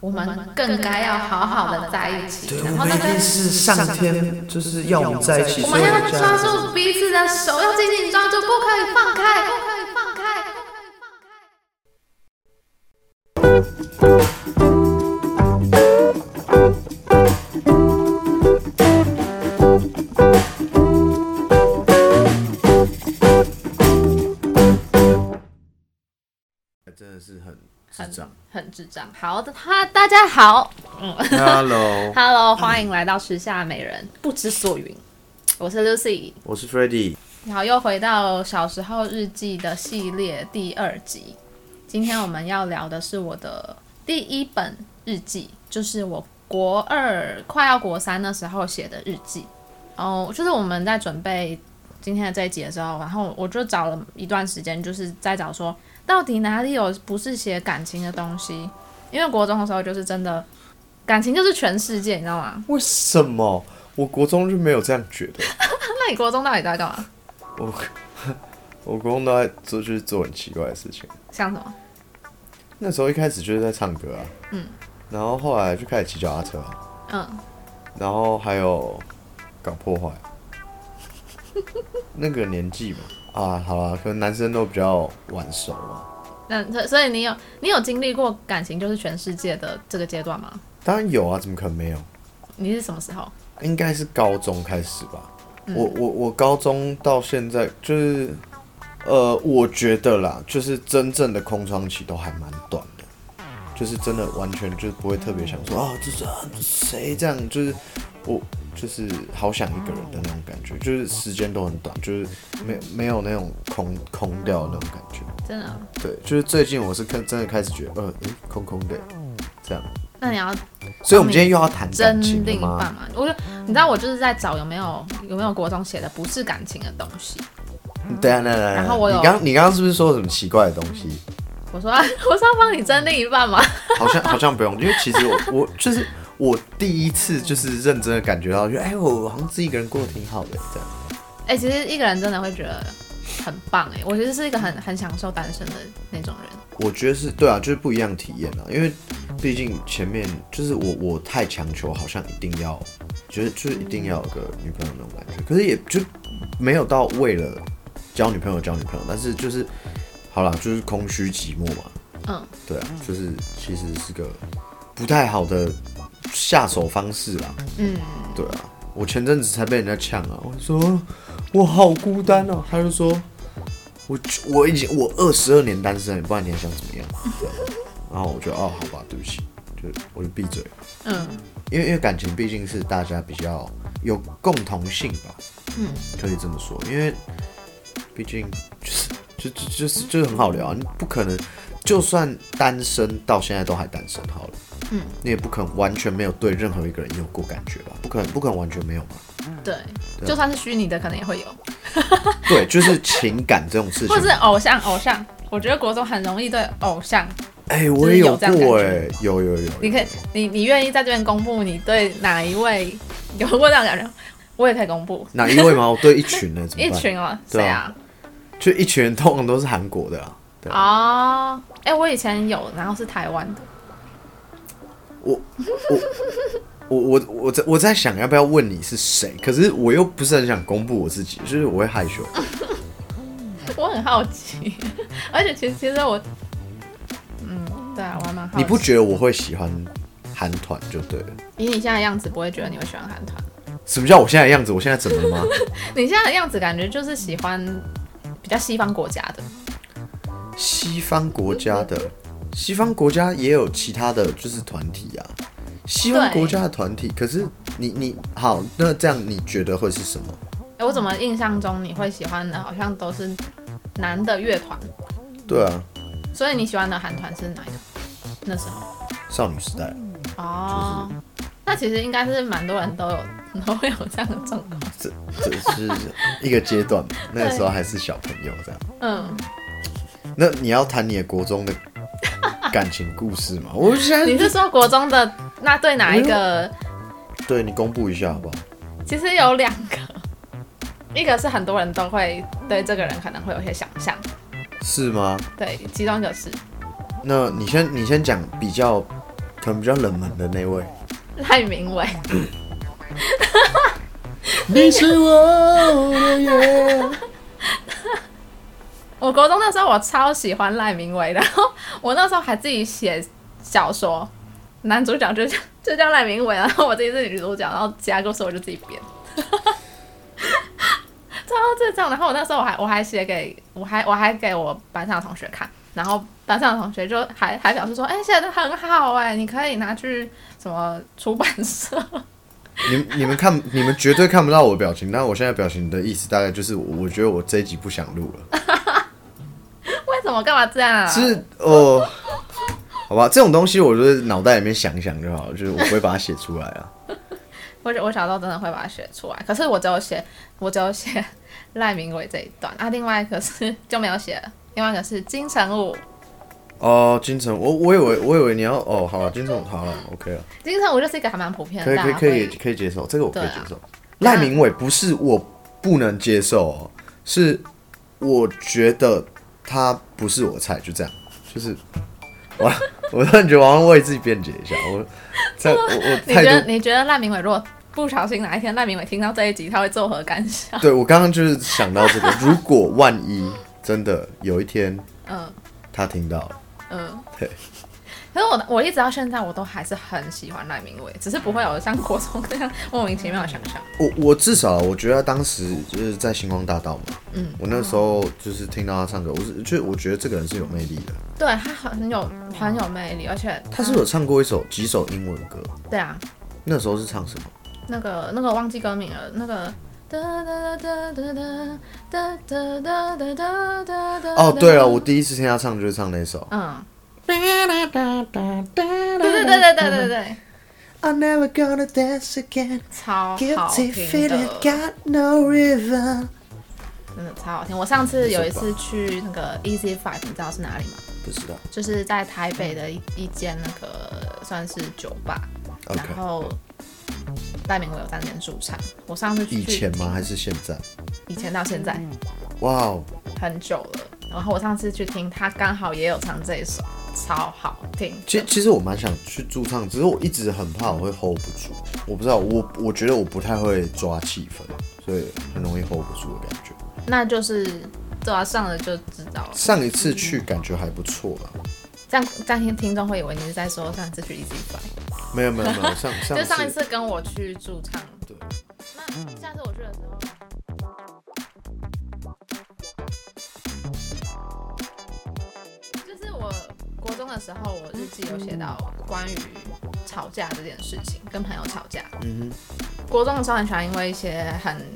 我们更该要好好的在一起。对，然后那个我们一定是上天就是要我们在一起，我所以们要抓住彼此的手，要紧紧抓住，不可以放开，不可以放开。真的是很智很障。很智障。好的，哈，大家好 Hello，，Hello，欢迎来到时下美人不知所云。我是 Lucy，我是 Freddy。然后又回到小时候日记的系列第二集。今天我们要聊的是我的第一本日记，就是我国二快要国三的时候写的日记。哦，就是我们在准备今天的这一集的时候，然后我就找了一段时间，就是在找说到底哪里有不是写感情的东西。因为国中的时候就是真的感情就是全世界，你知道吗？为什么我国中就没有这样觉得？那你国中到底在干嘛？我 我国中都在做就是做很奇怪的事情。像什么？那时候一开始就是在唱歌啊，嗯，然后后来就开始骑脚踏车啊，嗯，然后还有搞破坏。那个年纪嘛，啊，好了，可能男生都比较晚熟嘛。那所所以你有你有经历过感情就是全世界的这个阶段吗？当然有啊，怎么可能没有？你是什么时候？应该是高中开始吧。嗯我我我高中到现在就是，呃，我觉得啦，就是真正的空窗期都还蛮短的，就是真的完全就不会特别想说啊，这是啊谁这样，就是我就是好想一个人的那种感觉，就是时间都很短，就是没没有那种空空掉的那种感觉。真的？对，就是最近我是看真的开始觉得，呃，诶，空空的这样。那你要所以我们今天又要谈真感情了另一半吗？嘛？我就你知道我就是在找有没有有没有国中写的不是感情的东西。对啊，对啊对啊。然后我有你刚你刚刚是不是说什么奇怪的东西？我说、啊、我是要帮你争另一半吗？好像好像不用，因为其实我我就是我第一次就是认真的感觉到，就哎、我好像自己一个人过得挺好的这样。哎、其实一个人真的会觉得很棒哎、我觉得是一个很很享受单身的那种人。我觉得是对啊，就是不一样体验啊，因为毕竟前面就是我我太强求，好像一定要，觉得就是一定要有个女朋友那种感觉，可是也就没有到为了交女朋友交女朋友，但是就是好啦，就是空虚寂寞嘛，嗯，对啊，就是其实是个不太好的下手方式啦。嗯，对啊，我前阵子才被人家呛啊，我说我好孤单哦、他就说我我已经我二十二年单身了，不然你还想怎么样？然后我就哦好吧，对不起，就我就闭嘴，嗯。因为因为感情毕竟是大家比较有共同性吧，嗯，可以这么说，因为毕竟就是就就就是就是很好聊啊，你不可能就算单身到现在都还单身好了。嗯，你也不可能完全没有对任何一个人有过感觉吧？不可能，不可能完全没有嘛。对，就算是虚拟的，可能也会有，对，就是情感这种事情或。者是偶像偶像。我觉得国中很容易对偶像，哎、我也有过觉哎、有有有。你可以，你你愿意在这边公布你对哪一位有过这样的感觉？我也可以公布哪一位吗？我对一群呢，怎么一？群哦，对啊？就一群人，通常都是韩国的啊。对哦，哎，我以前有，然后是台湾的，我我我我在我在想要不要问你是谁，可是我又不是很想公布我自己，就是我会害羞。我很好奇，而且其实其实我，嗯，对啊，我还蛮好奇。你不觉得我会喜欢韩团就对了？以你现在的样子，不会觉得你会喜欢韩团？什么叫我现在的样子？我现在怎么了吗？你现在的样子感觉就是喜欢比较西方国家的，西方国家的，西方国家也有其他的就是团体啊。西方国家的团体，可是你你好，那这样你觉得会是什么？哎，我怎么印象中你会喜欢的好像都是男的乐团，对啊，所以你喜欢的韩团是哪一个？那时候少女时代，哦，那其实应该是蛮多人都有 都会有这样的状况。这这是一个阶段嘛，那个时候还是小朋友这样。嗯，那你要谈你的国中的 感情故事嘛？我现在你是说国中的那对哪一个？对你公布一下好不好？其实有两个，一个是很多人都会对这个人可能会有些想象，是吗？对，其中一个是那你先你先讲比较可能比较冷门的那位。赖明伟，你是我的月。我国中那时候我超喜欢赖明伟，然后我那时候还自己写小说，男主角就叫就叫赖明伟，然后我自己是女主角，然后其他故事我就自己编，超智障。然后我那时候我还我还写给我还我还给我班上的同学看，然后班上的同学就还还表示说，哎、写的很好哎、你可以拿去什么出版社。你们你们看，你们绝对看不到我的表情，但我现在表情的意思大概就是，我觉得我这一集不想录了。为什么干嘛这样啊？是哦，好吧，这种东西我就是脑袋里面想一想就好，就是我不会把它写出来啊。我我小时候真的会把它写出来，可是我只有写我只有写赖明伟这一段啊，另外一个是就没有写了，另外一个是金城武，哦，金城，我我以为我以为你要哦，好了，金城好了，OK 了，金城武就是一个还蛮普遍的，可以可以可以可以接受，这个我可以接受。赖明伟不是我不能接受哦，是我觉得他不是我菜，就这样，就是 我我突然觉得我要为自己辩解一下，我在我我 你觉得你觉得赖明伟如果不小心哪一天赖明伟听到这一集，他会作何感想？对我刚刚就是想到这个，如果万一真的有一天嗯他听到了，嗯，对。可是我我一直到现在我都还是很喜欢赖明伟，只是不会有像国中那样莫名其妙的想象。我我至少我觉得当时就是在星光大道嘛，嗯，我那时候就是听到他唱歌，我是就我觉得这个人是有魅力的。对他很有很有魅力，而且他是不是有唱过一首几首英文歌，对啊，那时候是唱什么？那个那个忘记歌名了，那个。哒哒哒哒哒哒哒哒哒哒哒哒。哦，对了，我第一次听他唱就是唱那首。嗯，对对对对对对对，I'm never gonna dance again. 超好 Guilty 听 feet 的 got no river. 真的超好听。我上次有一次去那个 Easy Five，你知道是哪里吗？不知道。就是在台北的一一间那个算是酒吧 OK 然后赖明伟有在那边驻唱。我上次去以前吗？还是现在？以前到现在哇哦，很久了。然后我上次去听，他刚好也有唱这一首，超好听。其其实我蛮想去驻唱，只是我一直很怕我会 hold 不住。我不知道，我我觉得我不太会抓气氛，所以很容易 hold 不住的感觉。那就是对啊，上了就知道了。上一次去感觉还不错了，这样这样听听众会以为你是在说上次去 Easy Five，没有没有没有，上上 就上一次跟我去驻唱。对，那下次我去的时候。中的时候，我日记有写到关于吵架这件事情，跟朋友吵架。嗯国中的时候很喜欢因为一些很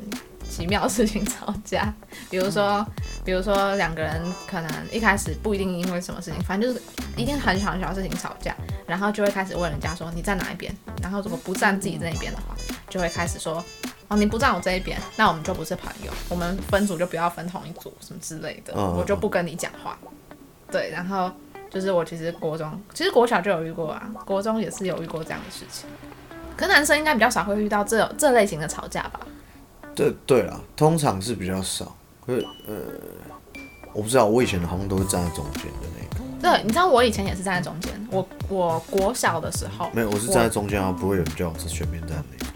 奇妙的事情吵架，比如说，比如说两个人可能一开始不一定因为什么事情，反正就是一定很小很小的事情吵架，然后就会开始问人家说你站哪一边，然后如果不站自己这一边的话，就会开始说哦你不站我这一边，那我们就不是朋友，我们分组就不要分同一组什么之类的，嗯我就不跟你讲话。对，然后就是我其实国中，其实国小就有遇过啊，国中也是有遇过这样的事情。可是男生应该比较少会遇到这这类型的吵架吧？哼，对对啦，通常是比较少。可是呃，我不知道，我以前好像都是站在中间的那个。对，你知道我以前也是站在中间，我我国小的时候没有，我是站在中间啊，不会有人叫我是选边站的那种。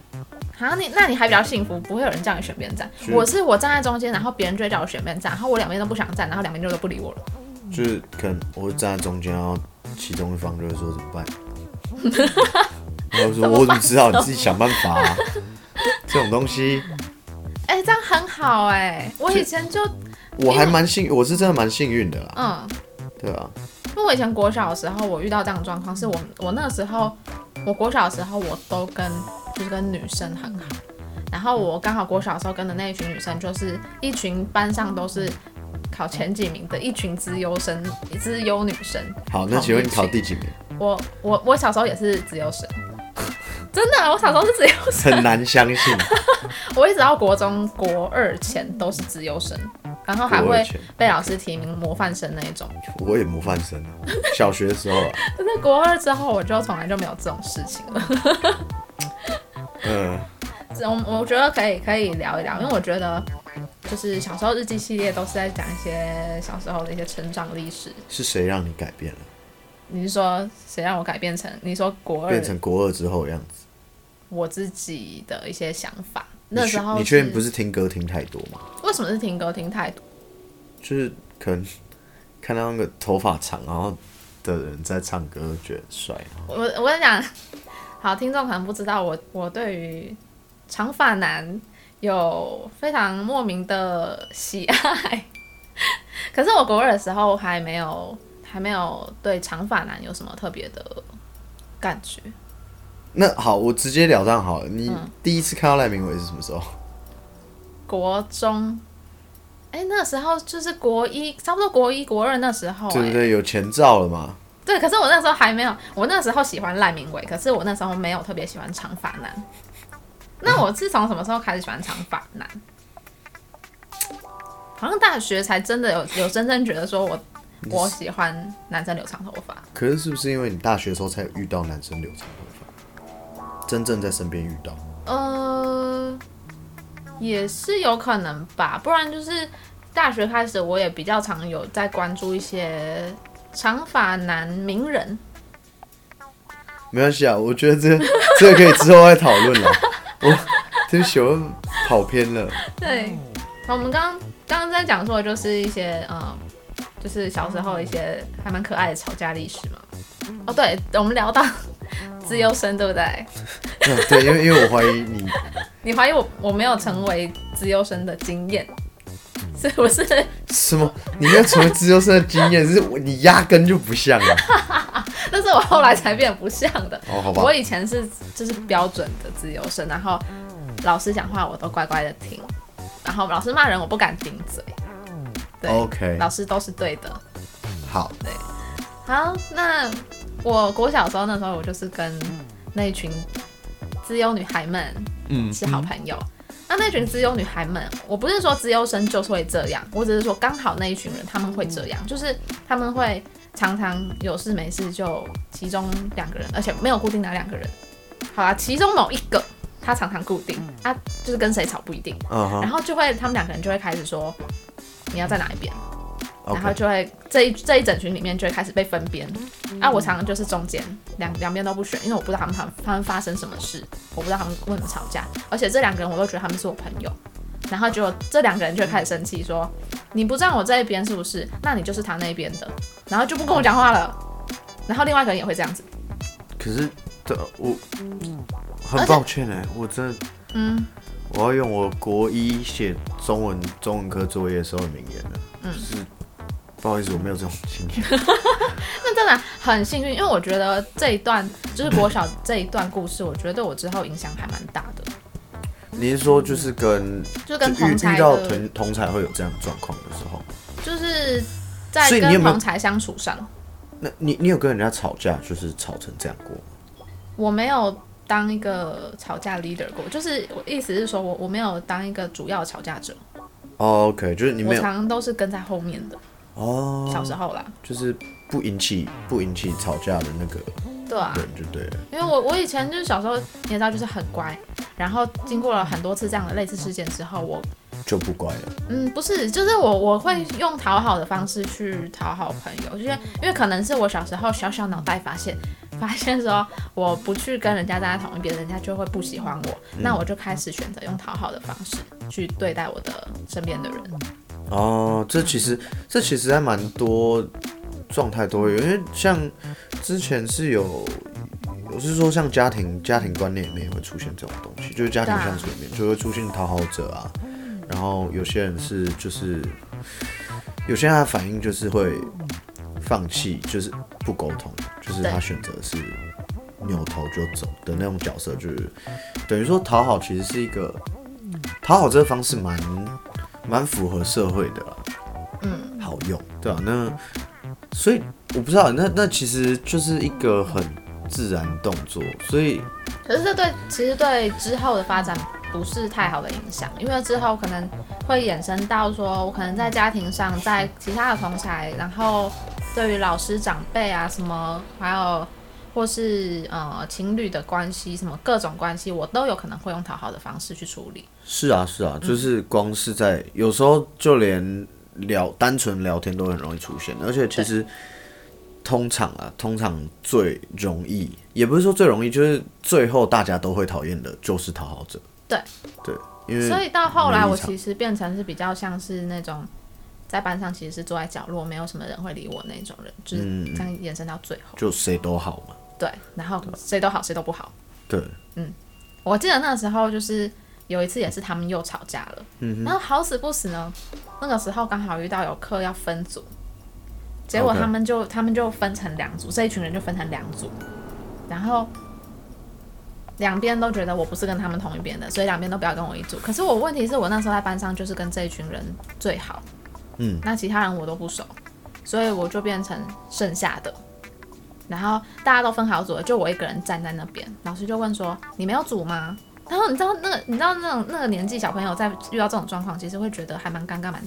啊，你那你还比较幸福，不会有人叫你选边站。我是我站在中间，然后别人就会叫我选边站，然后我两边都不想站，然后两边就都不理我了。就是可能我会站在中间，然后其中一方就会说怎么办？然 后我说我怎么知道？你自己想办法啊。这种东西哎、这样很好哎、我以前就我还蛮幸，我是真的蛮幸运的啦。嗯，对啊，因为我以前国小的时候，我遇到这样的状况，是我我那时候我国小的时候，我都跟就是跟女生很好，然后我刚好国小的时候跟的那一群女生，就是一群班上都是考前几名的一群资优生、资优女生。好，那请问你考第几名？我我我小时候也是资优生，真的，我小时候是资优生，很难相信，我一直到国中国二前都是资优生，然后还会被老师提名模范生那一种。我也模范生啊。小学的时候啊，可是国二之后，我就从来就没有这种事情了。嗯，这我我觉得可以可以聊一聊，因为我觉得就是小时候日记系列都是在讲一些小时候的一些成长历史。是谁让你改变了？你是说谁让我改变成？你说国二变成国二之后的样子。我自己的一些想法。那时候你确定不是听歌听太多吗？为什么是听歌听太多？就是可能看到那个头发长然后的人在唱歌，觉得很帅。我我跟你讲，好，听众可能不知道我我对于长发男有非常莫名的喜爱，可是我国二的时候还没有还没有对长发男有什么特别的感觉。那好，我直截了当好了。你嗯第一次看到赖明伟是什么时候？国中，哎、那时候就是国一，差不多国一国二那时候、哎，对不对？有前兆了嘛？对，可是我那时候还没有，我那时候喜欢赖明伟，可是我那时候没有特别喜欢长发男。那我是从什么时候开始喜欢长发男？好像大学才真的有有真正觉得说我我喜欢男生留长头发。可是是不是因为你大学的时候才有遇到男生留长头发，真正在身边遇到？呃，也是有可能吧，不然就是大学开始，我也比较常有在关注一些长发男名人。没关系啊，我觉得这这个可以之后再讨论了。我对不起，我跑偏了。对，好我们刚刚刚刚在讲说的就是一些嗯，就是小时候一些还蛮可爱的吵架历史嘛。哦，对，我们聊到自由生，对不对？嗯，对，因为因为我怀疑你，你怀疑我我没有成为自由生的经验，是不是？什么？你没有成为自由生的经验，是我你压根就不像啊。但是我后来才变不像的。哦，好吧我。以前是就是标准的自由生，然后老师讲话我都乖乖的听，然后老师骂人我不敢顶嘴。对 OK，老师都是对的。好，对好，那我国小的时候，那时候我就是跟那一群自由女孩们嗯，是好朋友。那那群资优女孩们，我不是说资优生就是会这样，我只是说刚好那一群人他们会这样，就是他们会常常有事没事就其中两个人，而且没有固定哪两个人。好啦，其中某一个他常常固定，啊，就是跟谁吵不一定，然后就会他们两个人就会开始说你要在哪一边，然后就会这一这一整群里面就会开始被分边。啊，我常常就是中间两两边都不选，因为我不知道他们他们他们发生什么事，我不知道他们为什么吵架，而且这两个人我都觉得他们是我朋友。然后就这两个人就会开始生气，说你不站我这一边是不是？那你就是他那边的，然后就不跟我讲话了。然后另外一个人也会这样子，可是的我很抱歉哎，我真的嗯，我要用我国一写中文中文科作业的时候的名言了，嗯。就是不好意思，我没有这种经验。那真的很幸运，因为我觉得这一段就是国小这一段故事，我觉得对我之后影响还蛮大的，你是说就是跟就跟就遇同才遇到的，同同才会有这样的状况的时候，就是在所以你有没有跟同才相处上，那你你有跟人家吵架，就是吵成这样过？吗？我没有当一个吵架 leader 过，就是我意思是说我我没有当一个主要的吵架者，哦 OK，就是你我没有常常都是跟在后面的，哦，小时候啦，就是不引起不引起吵架的那个对啊，人就对了。因为我我以前就是小时候你也知道就是很乖，然后经过了很多次这样的类似事件之后，我就不乖了。嗯，不是，就是我我会用讨好的方式去讨好朋友，就是因为可能是我小时候小小脑袋发现，发现说我不去跟人家站在同一边，人家就会不喜欢我，那我就开始选择用讨好的方式去对待我的身边的人。哦，这其实这其实还蛮多状态都会有，因为像之前是有，我是说像家庭家庭观念里面也会出现这种东西，就是家庭相处里面就会出现讨好者啊，然后有些人是就是有些人他的反应就是会放弃，就是不沟通，就是他选择是扭头就走的那种角色，就是等于说讨好其实是一个讨好这个方式蛮蛮符合社会的。啦，嗯，好用，对吧、那所以我不知道，那那其实就是一个很自然动作，所以可是这对其实对之后的发展不是太好的影响，因为之后可能会衍生到说，我可能在家庭上，在其他的同才，然后对于老师长辈啊什么，还有或是呃情侣的关系，什么各种关系，我都有可能会用讨好的方式去处理。是啊是啊，就是光是在有时候就连聊单纯聊天都很容易出现，而且其实通常啊，通常最容易，也不是说最容易，就是最后大家都会讨厌的，就是讨好者。对对，因为所以到后来，我其实变成是比较像是那种在班上其实是坐在角落，没有什么人会理我那种人，就是嗯这样延伸到最后。就谁都好嘛。对，然后谁都好，谁都不好。对，嗯我记得那时候就是有一次也是他们又吵架了，嗯然后好死不死呢，那个时候刚好遇到有课要分组，结果他们就他们就分成两组，这一群人就分成两组，然后两边都觉得我不是跟他们同一边的，所以两边都不要跟我一组。可是我问题是我那时候在班上就是跟这一群人最好，嗯，那其他人我都不熟，所以我就变成剩下的。然后大家都分好组了，就我一个人站在那边。老师就问说：“你没有组吗？”然后你知道那个，你知道那种那个年纪小朋友在遇到这种状况，其实会觉得还蛮尴尬、蛮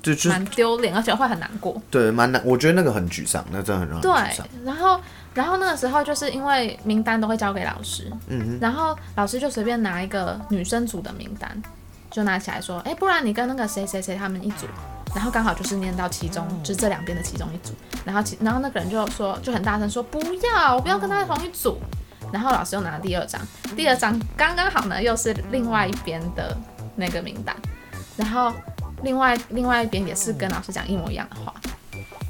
就就蛮丢脸，而且会很难过。对，蛮难。我觉得那个很沮丧，那真的很让人沮对丧。，然后然后那个时候就是因为名单都会交给老师，嗯然后老师就随便拿一个女生组的名单，就拿起来说，哎，不然你跟那个谁谁谁他们一组，然后刚好就是念到其中，就是这两边的其中一组，然后其然后那个人就说就很大声说不要，我不要跟他同一组，然后老师又拿了第二张，第二张刚刚好呢又是另外一边的那个名单，然后另外另外一边也是跟老师讲一模一样的话。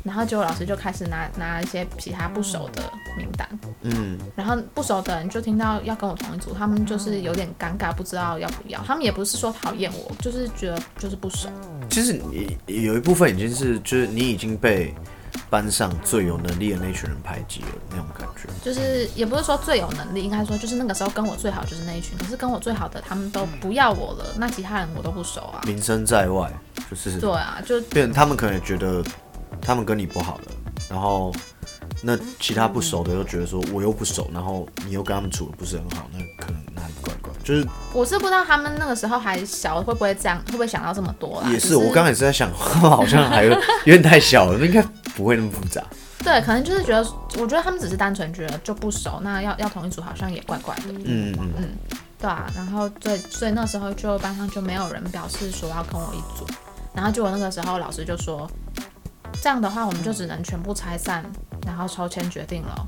然后结果老师就开始拿拿一些其他不熟的名单，嗯，然后不熟的人就听到要跟我同一组，他们就是有点尴尬，不知道要不要。他们也不是说讨厌我，就是觉得就是不熟。其实你有一部分已经是，就是你已经被班上最有能力的那群人排挤了那种感觉。就是也不是说最有能力，应该说就是那个时候跟我最好就是那一群，可是跟我最好的他们都不要我了，那其他人我都不熟啊。名声在外，就是对啊，就变成他们可能也觉得他们跟你不好了，然后那其他不熟的又觉得说我又不熟，然后你又跟他们处的不是很好，那可能哪里怪怪，就是我是不知道他们那个时候还小，会不会这样，会不会想到这么多啦？也只是我刚刚也是在想，好像还有有点太小了，应该不会那么复杂。对，可能就是觉得，我觉得他们只是单纯觉得就不熟，那要要同一组好像也怪怪的。嗯嗯嗯，对啊，然后对，所以那时候就班上就没有人表示说要跟我一组，然后结果那个时候老师就说，这样的话我们就只能全部拆散，然后抽签决定了。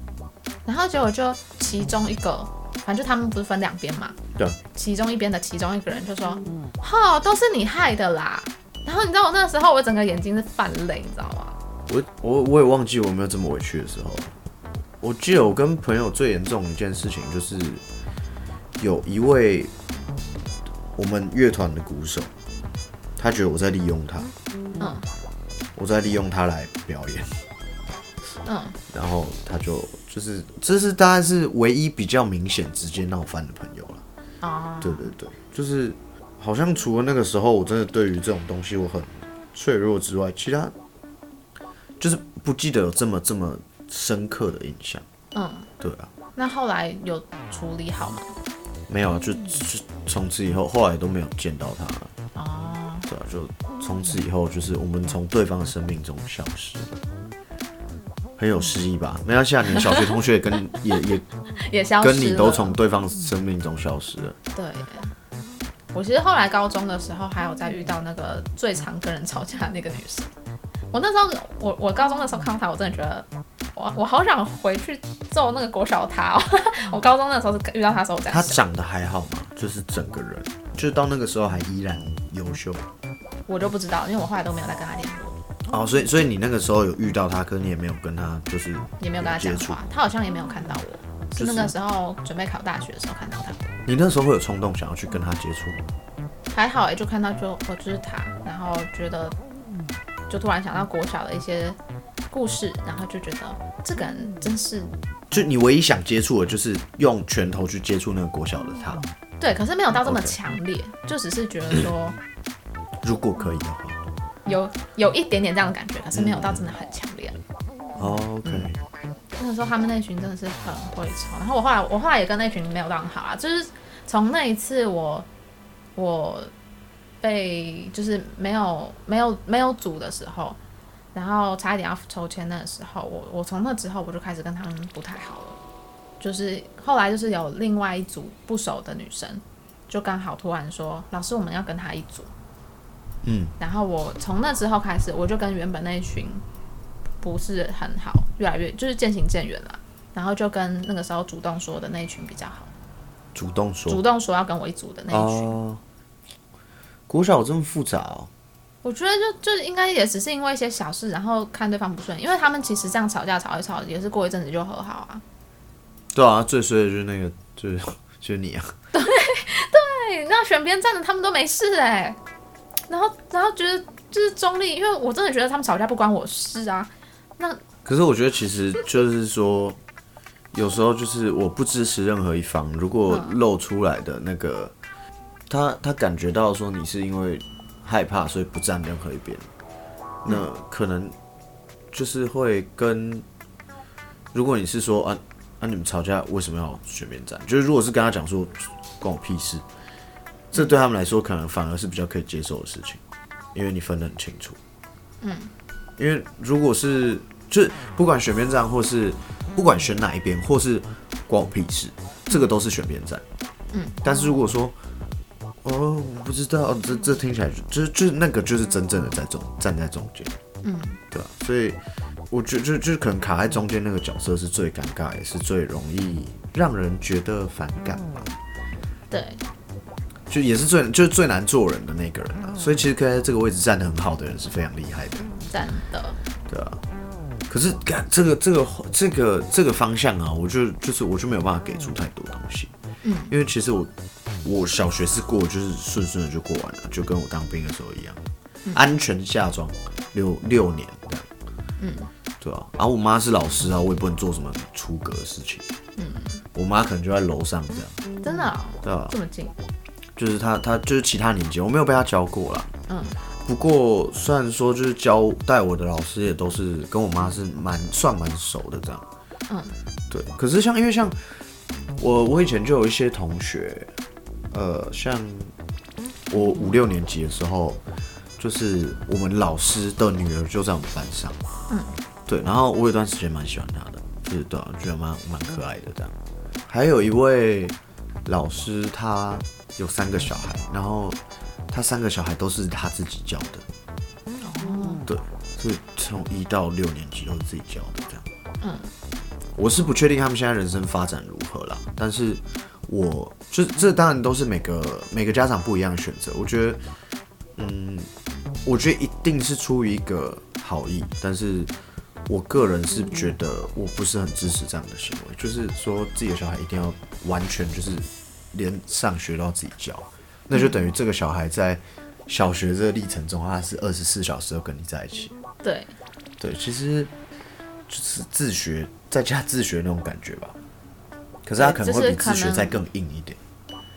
然后结果就其中一个，反正就他们不是分两边嘛，对，其中一边的其中一个人就说，哈、都是你害的啦。然后你知道我那时候我整个眼睛是泛泪，你知道吗？我我我也忘记我有没有这么委屈的时候。我记得我跟朋友最严重一件事情就是，有一位我们乐团的鼓手，他觉得我在利用他，嗯我在利用他来表演，嗯，然后他就就是这是大概是唯一比较明显直接闹翻的朋友了。哦，对对对，就是好像除了那个时候，我真的对于这种东西我很脆弱之外，其他就是不记得有这么这么深刻的印象。嗯，对啊，那后来有处理好吗？没有啊，就就从此以后，后来都没有见到他了。哦，对啊，就从此以后，就是我们从对方的生命中消失了。很有诗意吧？没关系啊，你的小学同学也跟也也 也消失了。跟你都从对方生命中消失了。对，我其实后来高中的时候，还有在遇到那个最常跟人吵架的那个女生。我那时候，我我高中的时候看到她，我真的觉得，我我好想回去揍那个国小的她哦。我高中那时候是遇到她的时候，我在他，长得还好吗？就是整个人，就是到那个时候还依然优秀。我就不知道，因为我后来都没有再跟他联络，哦，所以所以你那个时候有遇到他，可是你也没有跟他就是也没有跟她讲接触话，他好像也没有看到我。是那个时候准备考大学的时候看到他，你那时候会有冲动想要去跟他接触吗？还好哎、就看到就我就是他，然后觉得就突然想到国小的一些故事，然后就觉得这个人真是就你唯一想接触的就是用拳头去接触那个国小的他，对，可是没有到这么强烈就只是觉得说 如果可以的话。有有一点点这样的感觉，可是没有到真的很强烈。哦 OK，那个时候他们那群真的是很会吵，然后我后来我后来也跟那群没有到很好啊，就是从那一次我我被就是没有没有没有组的时候，然后差一点要抽签那个时候，我我从那之后我就开始跟他们不太好了，就是后来就是有另外一组不熟的女生，就刚好突然说老师我们要跟他一组，嗯，然后我从那之后开始，我就跟原本那一群不是很好，越来越就是渐行渐远了，然后就跟那个时候主动说的那一群比较好，主动说主动说要跟我一组的那一群。哦，国小有这么复杂哦？我觉得就就应该也只是因为一些小事，然后看对方不顺眼，因为他们其实这样吵架吵一吵，也是过一阵子就和好啊。对啊，最衰的就是那个，就是就是你啊。对对，那选边站的他们都没事哎、然后然后觉得就是中立，因为我真的觉得他们吵架不关我事啊。那可是我觉得其实就是说，有时候就是我不支持任何一方，如果露出来的那个，他他感觉到说你是因为害怕所以不站任何一边，那可能就是会跟，如果你是说啊啊你们吵架为什么要选边站？就是如果是跟他讲说关我屁事，这对他们来说可能反而是比较可以接受的事情，因为你分得很清楚。嗯，因为如果是就是不管选边站，或是不管选哪一边，或是关我屁事，这个都是选边站。嗯，但是如果说，哦，我不知道，这这听起来就就就那个就是真正的在中站在中间。嗯，对吧、所以我觉得就就是可能卡在中间那个角色是最尴尬，也是最容易让人觉得反感吧。对，就也是最就是最难做人的那个人啊。所以其实可以在这个位置站得很好的人是非常厉害的。站的。对啊，可是干这个这个这个这个方向啊，我就就是我就没有办法给出太多东西。嗯，因为其实我我小学是过就是顺顺的就过完了，就跟我当兵的时候一样，安全下装六六年这样。嗯，对啊，然后我妈是老师啊，我也不能做什么出格的事情。嗯，我妈可能就在楼上这样，真的哦、对啊，这么近，就是她她就是其他年级，我没有被她教过啦。嗯，不过虽然说就是教带我的老师也都是跟我妈是蛮算蛮熟的这样。嗯，对。可是像因为像我我以前就有一些同学，呃，像我五六年级的时候，就是我们老师的女儿就在我们班上。嗯，对。然后我有段时间蛮喜欢他的，就是对、啊，觉得蛮蛮可爱的这样。还有一位老师，他有三个小孩，然后他三个小孩都是他自己教的。哦，对，所以从一到六年级都是自己教的这样。嗯，我是不确定他们现在人生发展如何啦，但是我就这当然都是每个每个家长不一样的选择。我觉得，嗯，我觉得一定是出于一个好意，但是我个人是觉得我不是很支持这样的行为，就是说自己的小孩一定要完全就是连上学都要自己教，那就等于这个小孩在小学这个历程中，他是二十四小时都跟你在一起。对，对，其实就是自学在家自学那种感觉吧。可是他可能会比自学再更硬一点。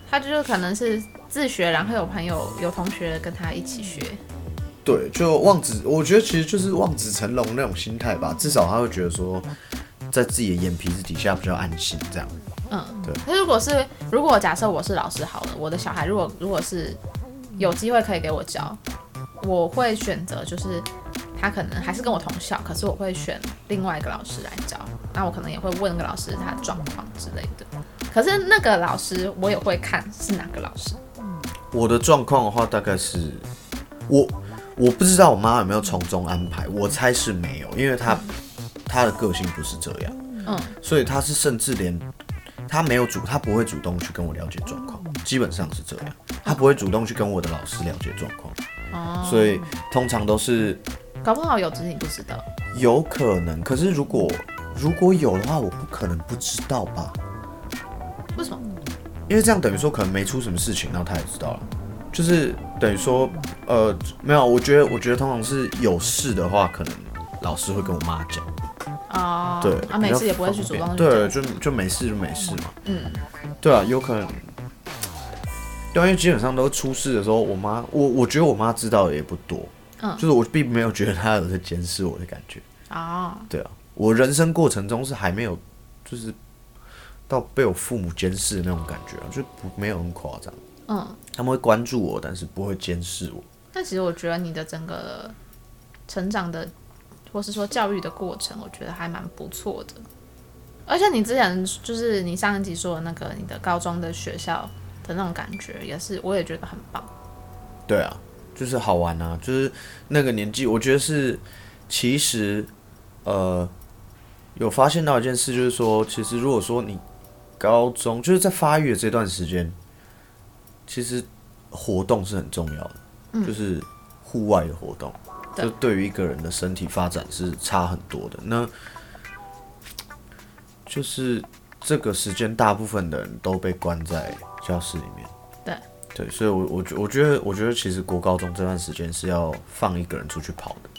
他就是可能是自学，然后有朋友有同学跟他一起学。对，就望子，我觉得其实就是望子成龙那种心态吧。至少他会觉得说，在自己的眼皮子底下比较安心，这样。嗯，对可是如果是如果假设我是老师好了，我的小孩如果如果是有机会可以给我教，我会选择就是他可能还是跟我同校，可是我会选另外一个老师来教。那我可能也会问那个老师他的状况之类的。可是那个老师我也会看是哪个老师。我的状况的话，大概是我我不知道我妈有没有从中安排，我猜是没有，因为她她的个性不是这样，嗯，所以她是甚至连她没有主，她不会主动去跟我了解状况，基本上是这样，她不会主动去跟我的老师了解状况，哦，所以通常都是搞不好有，只是你不知道。有可能，可是如果如果有的话，我不可能不知道吧？为什么？因为这样等于说可能没出什么事情，然后他也知道了，就是等于说，呃，没有，我觉得我觉得通常是有事的话，可能老师会跟我妈讲，哦，对，啊，没比较事也不会去主动去对，就就没事就没事嘛，嗯，对啊，有可能，对啊，因为基本上都出事的时候，我妈，我我觉得我妈知道的也不多，嗯。就是我并没有觉得她有在监视我的感觉，哦，对啊，我人生过程中是还没有，就是到被我父母监视的那种感觉啊，就不没有很夸张。嗯，他们会关注我，但是不会监视我。但其实我觉得你的整个成长的，或是说教育的过程，我觉得还蛮不错的。而且你之前就是你上一集说的那个你的高中的学校的那种感觉，也是我也觉得很棒。对啊，就是好玩啊，就是那个年纪，我觉得是其实呃，有发现到一件事，就是说，其实如果说你高中就是在发育的这段时间，其实活动是很重要的，就是户外的活动，对就对于一个人的身体发展是差很多的。那就是这个时间，大部分的人都被关在教室里面。对对，所以我我觉我觉得我觉得其实国高中这段时间是要放一个人出去跑的。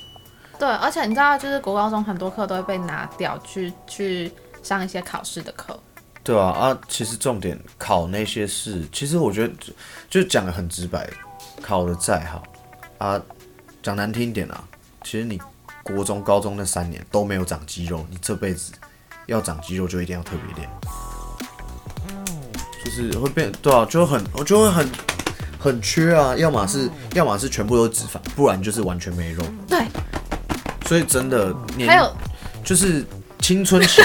对，而且你知道，就是国高中很多课都会被拿掉，去去上一些考试的课。对啊，啊，其实重点考那些事，其实我觉得就就讲的很直白，考的再好啊，讲难听一点啊，其实你国中、高中那三年都没有长肌肉，你这辈子要长肌肉就一定要特别练，就是会变对啊，就很我就会很很缺啊，要么是要么是全部都是脂肪，不然就是完全没肉，对，所以真的年还有就是青春期，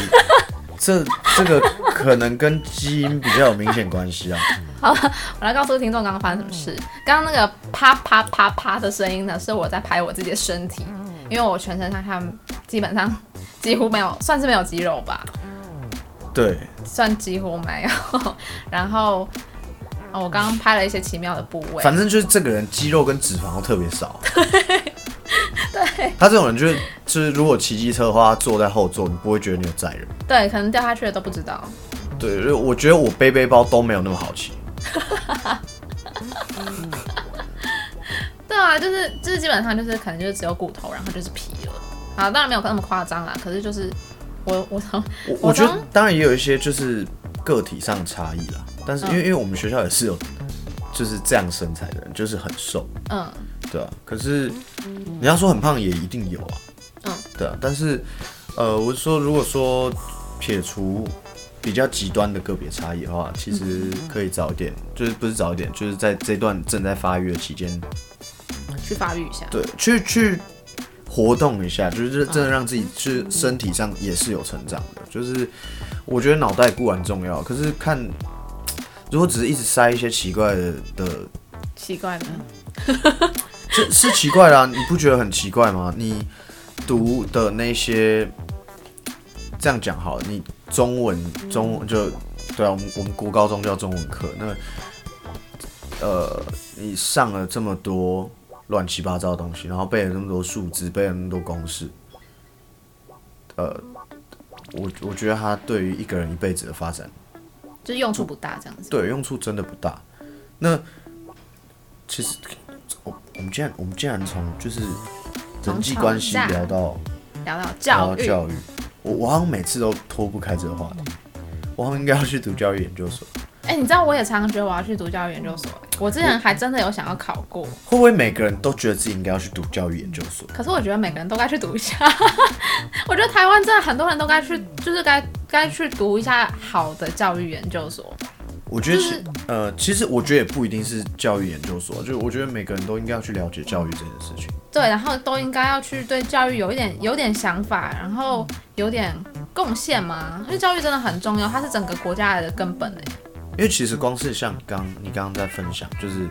这这个可能跟基因比较有明显关系啊。好我来告诉听众刚刚发生什么事。刚刚那个啪啪啪啪的声音呢，是我在拍我自己的身体，因为我全身上下基本上 几乎没有，算是没有肌肉吧，对，算几乎没有。然后、哦我刚刚拍了一些奇妙的部位，反正就是这个人肌肉跟脂肪都特别少。对，他这种人就是就是，如果骑机车的话，坐在后座，你不会觉得你有载人。对，可能掉下去的都不知道。对，就我觉得我背背包都没有那么好骑。对啊，就是就是基本上就是可能就是只有骨头，然后就是皮了。啊，当然没有那么夸张啦，可是就是我我从我我我觉得从当然也有一些就是个体上差异啦，但是因为、嗯因为我们学校也是有就是这样身材的人，就是很瘦，嗯对啊。可是你要说很胖也一定有啊，嗯，对啊。但是呃，我是说如果说撇除比较极端的个别差异的话，其实可以早一点，就是不是早一点，就是在这段正在发育的期间，去发育一下。对，去去活动一下，就是真的让自己是身体上也是有成长的。就是我觉得脑袋固然重要，可是看如果只是一直塞一些奇怪的的，奇怪的，这是奇怪啦、你不觉得很奇怪吗？你读的那些，这样讲好了，你中文中文就对啊，我们我们国高中叫中文课，那呃，你上了这么多乱七八糟的东西，然后背了那么多数字，背了那么多公式，呃，我我觉得他对于一个人一辈子的发展，就是用处不大这样子。对用处真的不大。那其实我我们竟然我们竟然从就是人际关系聊到聊到教育，到教育，我我好像每次都脱不开这个话题，我好像应该要去读教育研究所。哎、你知道我也常常觉得我要去读教育研究所，我之前还真的有想要考过，会不会每个人都觉得自己应该要去读教育研究所？可是我觉得每个人都该去读一下。我觉得台湾真的很多人都该去，就是该该去读一下好的教育研究所。我觉得是呃，其实我觉得也不一定是教育研究所，就是我觉得每个人都应该要去了解教育这件事情。对，然后都应该要去对教育有一点有点想法，然后有点贡献嘛。因为教育真的很重要，它是整个国家的根本哎。因为其实光是像刚你刚刚在分享，就是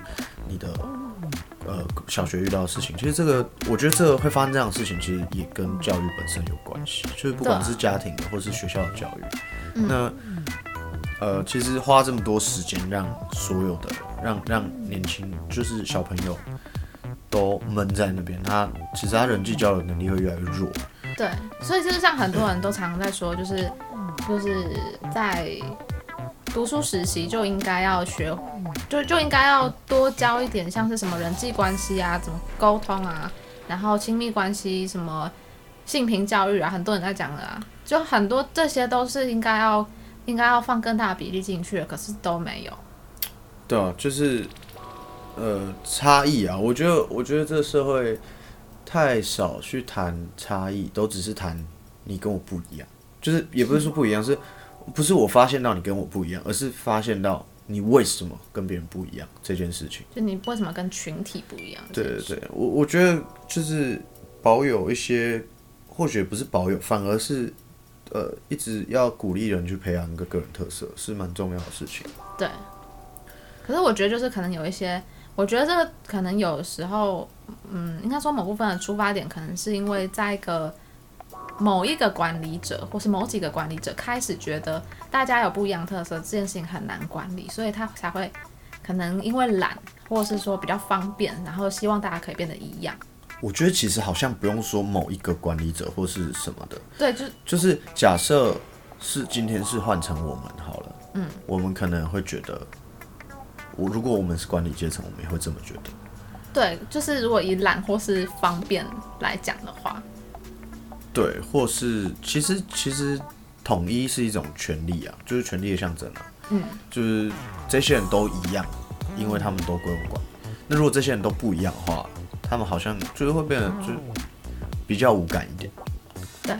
你的呃小学遇到的事情，其实这个我觉得这个会发生这样的事情，其实也跟教育本身有关系，就是不管是家庭的或是学校的教育，嗯那呃其实花这么多时间让所有的让让年轻就是小朋友都闷在那边，他其实他人际交流能力会越来越弱。对，所以就是像很多人都常常在说，就是就是在读书实习就应该要学，就就应该要多教一点，像是什么人际关系啊，怎么沟通啊，然后亲密关系什么性平教育啊，很多人在讲的啊，就很多这些都是应该要应该要放更大的比例进去的，可是都没有。对啊，就是呃差异啊，我觉得我觉得这个社会太少去谈差异，都只是谈你跟我不一样，就是也不是说不一样，是不是我发现到你跟我不一样，而是发现到你为什么跟别人不一样这件事情。就你为什么跟群体不一样？对对对，我我觉得就是保有一些，或许不是保有，反而是呃一直要鼓励人去培养一个个人特色，是蛮重要的事情。对，可是我觉得就是可能有一些，我觉得这个可能有时候，嗯，应该说某部分的出发点，可能是因为在一个某一个管理者或是某几个管理者开始觉得大家有不一样特色，这件事情很难管理，所以他才会可能因为懒，或者是说比较方便，然后希望大家可以变得一样。我觉得其实好像不用说某一个管理者或是什么的，对，就就是假设是今天是换成我们好了，嗯，我们可能会觉得，我如果我们是管理阶层，我们也会这么觉得。对，就是如果以懒或是方便来讲的话，对，或是其实其实统一是一种权利啊，就是权利的象征啊。嗯，就是这些人都一样，因为他们都归我管。那如果这些人都不一样的话，他们好像就是会变得就比较无感一点。对，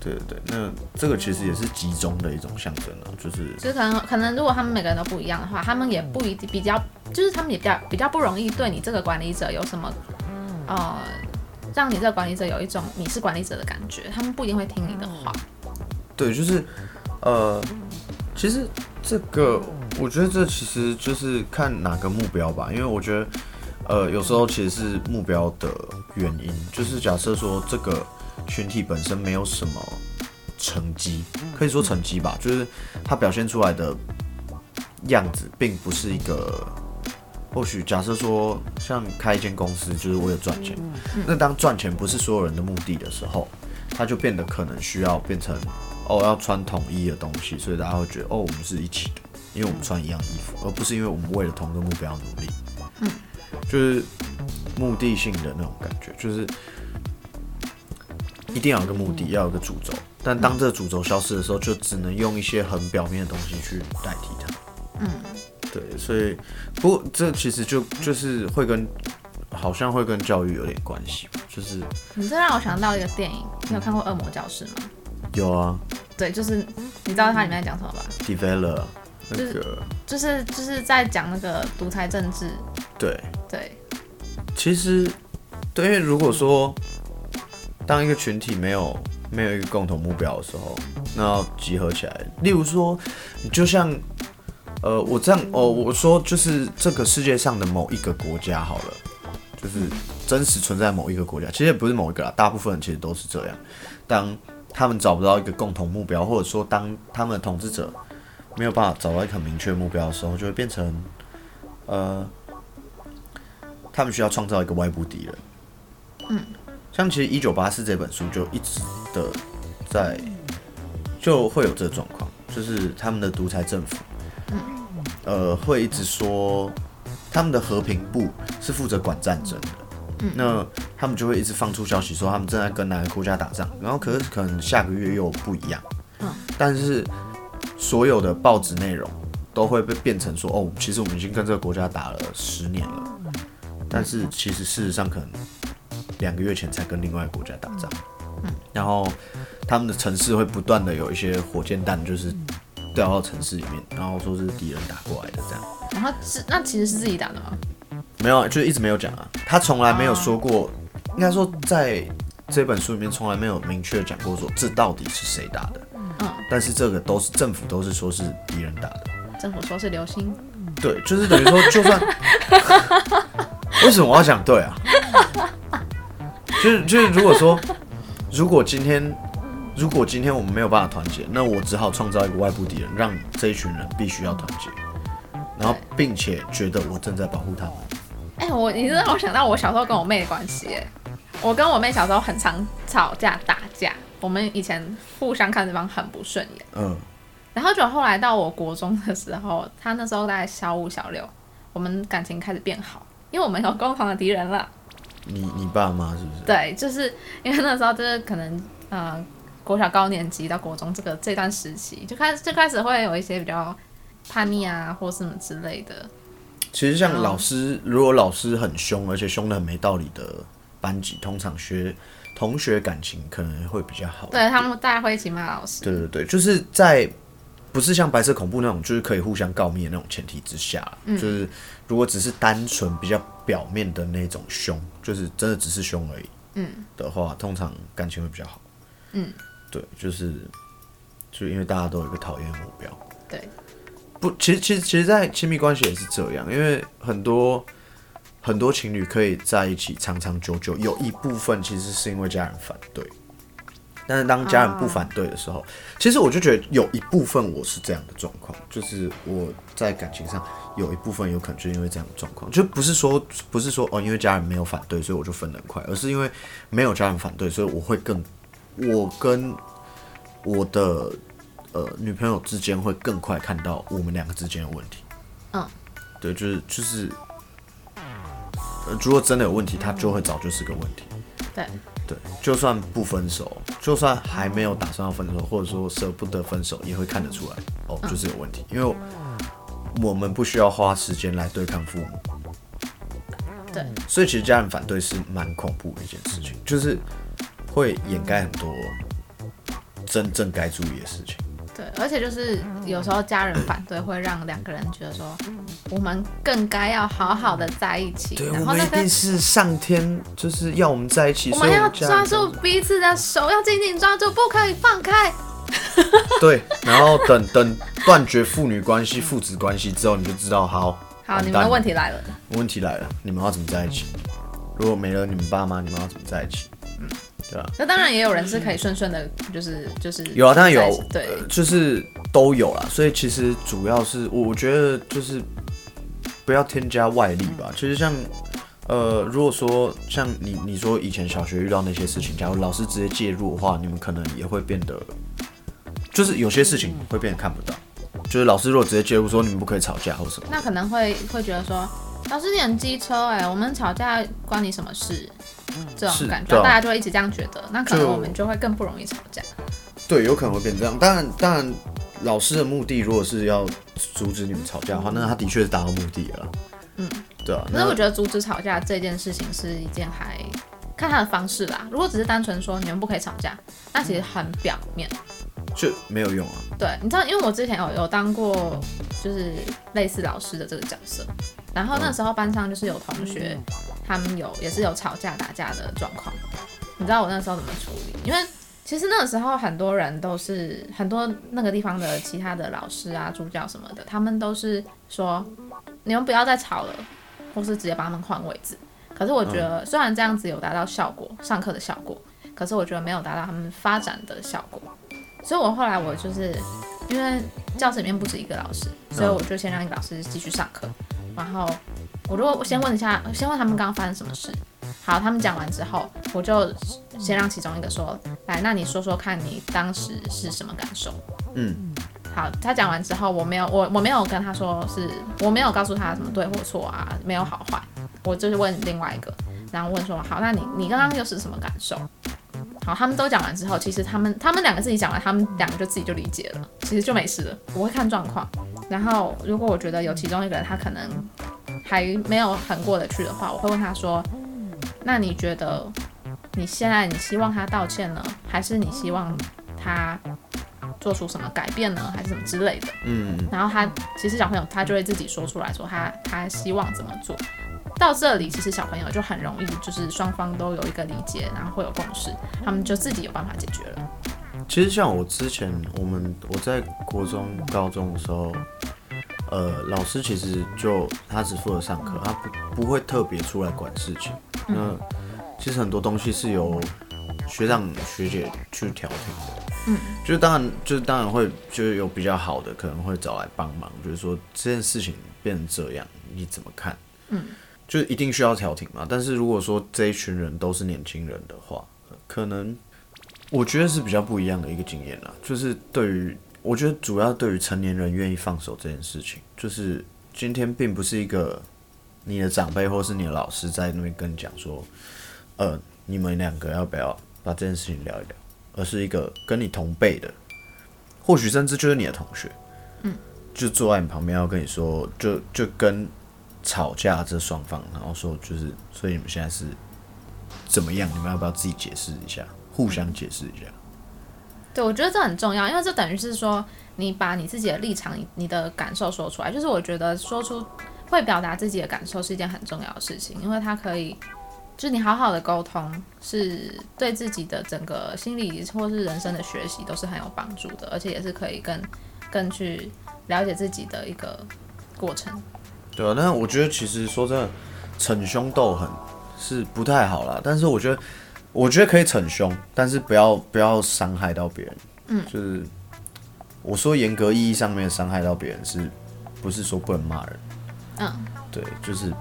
对对对，那这个其实也是集中的一种象征啊，就是就可能可能如果他们每个人都不一样的话，他们也不一定比较，就是他们也比较比较不容易对你这个管理者有什么呃，让你这个管理者有一种你是管理者的感觉，他们不一定会听你的话。对，就是呃，其实这个我觉得这其实就是看哪个目标吧，因为我觉得呃有时候其实是目标的原因，就是假设说这个群体本身没有什么成绩，可以说成绩吧，就是他表现出来的样子并不是一个。或许假设说，像开一间公司就是为了赚钱，那当赚钱不是所有人的目的的时候，它就变得可能需要变成哦要穿统一的东西，所以大家会觉得哦我们是一起的，因为我们穿一样衣服，而不是因为我们为了同一个目标努力。嗯，就是目的性的那种感觉，就是一定要有个目的，要有个主轴，但当这个主轴消失的时候，就只能用一些很表面的东西去代替它。嗯。对，所以不过这其实就就是会跟好像会跟教育有点关系，就是你这让我想到一个电影，你有看过《恶魔教室》吗？有啊，对，就是你知道它里面在讲什么吧？Develop 那个就是就是在讲那个独裁政治。对对，其实对，因为如果说当一个群体没有没有一个共同目标的时候，那要集合起来，例如说你就像。呃，我这样哦，我说就是这个世界上的某一个国家好了，就是真实存在某一个国家，其实也不是某一个啦，大部分人其实都是这样。当他们找不到一个共同目标，或者说当他们的统治者没有办法找到一个很明确目标的时候，就会变成呃，他们需要创造一个外部敌人。嗯，像其实《一九八四》这本书就一直的在就会有这个状况，就是他们的独裁政府。呃，会一直说他们的和平部是负责管战争的，那他们就会一直放出消息说他们正在跟哪个国家打仗，然后可是可能下个月又不一样，嗯，但是所有的报纸内容都会被变成说，哦，其实我们已经跟这个国家打了十年了，但是其实事实上可能两个月前才跟另外一个国家打仗，嗯，然后他们的城市会不断的有一些火箭弹，就是。掉到城市里面，然后说是敌人打过来的这样。然后是那其实是自己打的吗？没有，就是一直没有讲啊。他从来没有说过，应该说在这本书里面从来没有明确讲过说这到底是谁打的。嗯。但是这个都是政府都是说是敌人打的。政府说是流星。对，就是等于说就算。为什么我要讲对啊？就是就是如果说如果今天。如果今天我们没有办法团结，那我只好创造一个外部敌人，让这一群人必须要团结，然后并且觉得我正在保护他们。哎，我你让我想到我小时候跟我妹的关系。哎，我跟我妹小时候很常吵架打架，我们以前互相看对方很不顺眼。嗯。然后就后来到我国中的时候，她那时候大概小五小六，我们感情开始变好，因为我们有共同的敌人了。你你爸妈是不是？对，就是因为那时候就是可能呃。国小高年级到国中这个这段时期，就开始就开始会有一些比较叛逆啊，或什么之类的。其实像老师，如果老师很凶，而且凶的很没道理的班级，通常学同学感情可能会比较好。对他们大家会一起骂老师。对对对，就是在不是像白色恐怖那种，就是可以互相告密的那种前提之下，就是如果只是单纯比较表面的那种凶，就是真的只是凶而已。嗯，的话，通常感情会比较好。嗯。对，就是，就因为大家都有一个讨厌目标。对，不，其实其实其实，在亲密关系也是这样，因为很多很多情侣可以在一起长长久久，有一部分其实是因为家人反对。但是当家人不反对的时候，其实我就觉得有一部分我是这样的状况，就是我在感情上有一部分有可能就是因为这样的状况，就不是说不是说哦，因为家人没有反对，所以我就分得很快，而是因为没有家人反对，所以我会更我跟我的呃女朋友之间会更快看到我们两个之间的问题。嗯，对，就是就是，呃，如果真的有问题，它就会早就是个问题。对，对，就算不分手，就算还没有打算要分手，或者说舍不得分手，也会看得出来，哦，就是有问题，因为我们不需要花时间来对抗父母，对，所以其实家人反对是蛮恐怖的一件事情，就是会掩盖很多真正该注意的事情。对，而且就是有时候家人反对，会让两个人觉得说，我们更该要好好的在一起。对，我们然后那个一定是上天就是要我们在一起，我们要抓住彼此的手，要紧紧抓住，不可以放开。对，然后等等断绝父女关系、父子关系之后，你就知道，好，好，你们的问题来了。问题来了，你们要怎么在一起？如果没了你们爸妈，你们要怎么在一起？嗯，对吧？那当然也有人是可以顺顺的，就是就是有啊，当然有对呃就是都有啦。所以其实主要是我我觉得就是不要添加外力吧。其实像呃，如果说像你你说以前小学遇到那些事情，假如老师直接介入的话，你们可能也会变得，就是有些事情会变得看不到。就是老师如果直接介入说你们不可以吵架或什么，那可能会会觉得说，老师你很机车哎、我们吵架关你什么事？这种感觉，啊大家就会一直这样觉得，那可能我们就会更不容易吵架。对，有可能会变这样。当然，当然，老师的目的如果是要阻止你们吵架的话，那他的确是达到目的了。嗯，对啊。那可是我觉得阻止吵架这件事情是一件还看他的方式啦。如果只是单纯说你们不可以吵架，那其实很表面。就没有用啊。对，你知道，因为我之前有有当过就是类似老师的这个角色，然后那时候班上就是有同学，他们有也是有吵架打架的状况。你知道我那时候怎么处理？因为其实那个时候很多人都是很多那个地方的其他的老师啊、助教什么的，他们都是说你们不要再吵了，或是直接把他们换位置。可是我觉得虽然这样子有达到效果，上课的效果，可是我觉得没有达到他们发展的效果。所以我后来我就是因为教室里面不止一个老师，所以我就先让一个老师继续上课，然后我如果我先问一下，先问他们刚刚发生什么事。好，他们讲完之后，我就先让其中一个说，来，那你说说看你当时是什么感受？嗯，好，他讲完之后，我没有我我没有跟他说是，我没有告诉他什么对或错啊，没有好坏，我就是问另外一个，然后问说，好，那你你刚刚又是什么感受？好，他们都讲完之后，其实他们他们两个自己讲完，他们两个就自己就理解了，其实就没事了。我会看状况，然后如果我觉得有其中一个人他可能还没有很过得去的话，我会问他说，那你觉得你现在你希望他道歉呢，还是你希望他做出什么改变呢，还是什么之类的？嗯，然后他其实小朋友他就会自己说出来说他他希望怎么做。到这里，其实小朋友就很容易，就是双方都有一个理解，然后会有共识，他们就自己有办法解决了。其实像我之前，我们我在国中、高中的时候，呃，老师其实就他只负责上课，他不不会特别出来管事情。那其实很多东西是由学长学姐去调停的。嗯，就是当然，就是当然会，就是有比较好的可能会找来帮忙，就是说这件事情变成这样，你怎么看？嗯，就一定需要调停嘛。但是如果说这一群人都是年轻人的话，可能我觉得是比较不一样的一个经验啦。就是对于我觉得主要对于成年人愿意放手这件事情，就是今天并不是一个你的长辈或是你的老师在那边跟你讲说，呃，你们两个要不要把这件事情聊一聊，而是一个跟你同辈的，或许甚至就是你的同学，嗯，就坐在你旁边要跟你说，就就跟吵架这双方，然后说就是，所以你们现在是怎么样？你们要不要自己解释一下，互相解释一下？对，我觉得这很重要，因为这等于是说你把你自己的立场、你你的感受说出来。就是我觉得说出会表达自己的感受是一件很重要的事情，因为它可以，就是你好好的沟通，是对自己的整个心理或是人生的学习都是很有帮助的，而且也是可以更更去了解自己的一个过程。对啊，但是我觉得其实说真的，逞凶斗狠是不太好啦。但是我觉得，我觉得可以逞凶，但是不要不要伤害到别人。嗯，就是我说严格意义上面伤害到别人，是不是说不能骂人？嗯，对，就是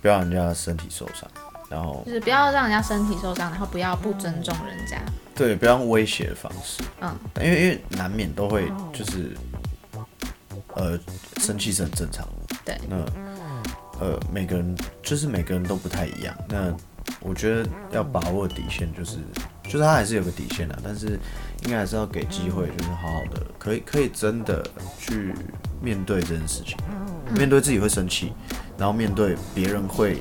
不要让人家身体受伤，然后就是不要让人家身体受伤，然后不要不尊重人家。对，不要用威胁的方式。嗯，因为因为难免都会就是呃生气是很正常的。对，那呃每个人就是每个人都不太一样。那我觉得要把握底线就是就是他还是有个底线的，但是应该还是要给机会，就是好好的可以可以真的去面对这件事情，面对自己会生气，然后面对别人会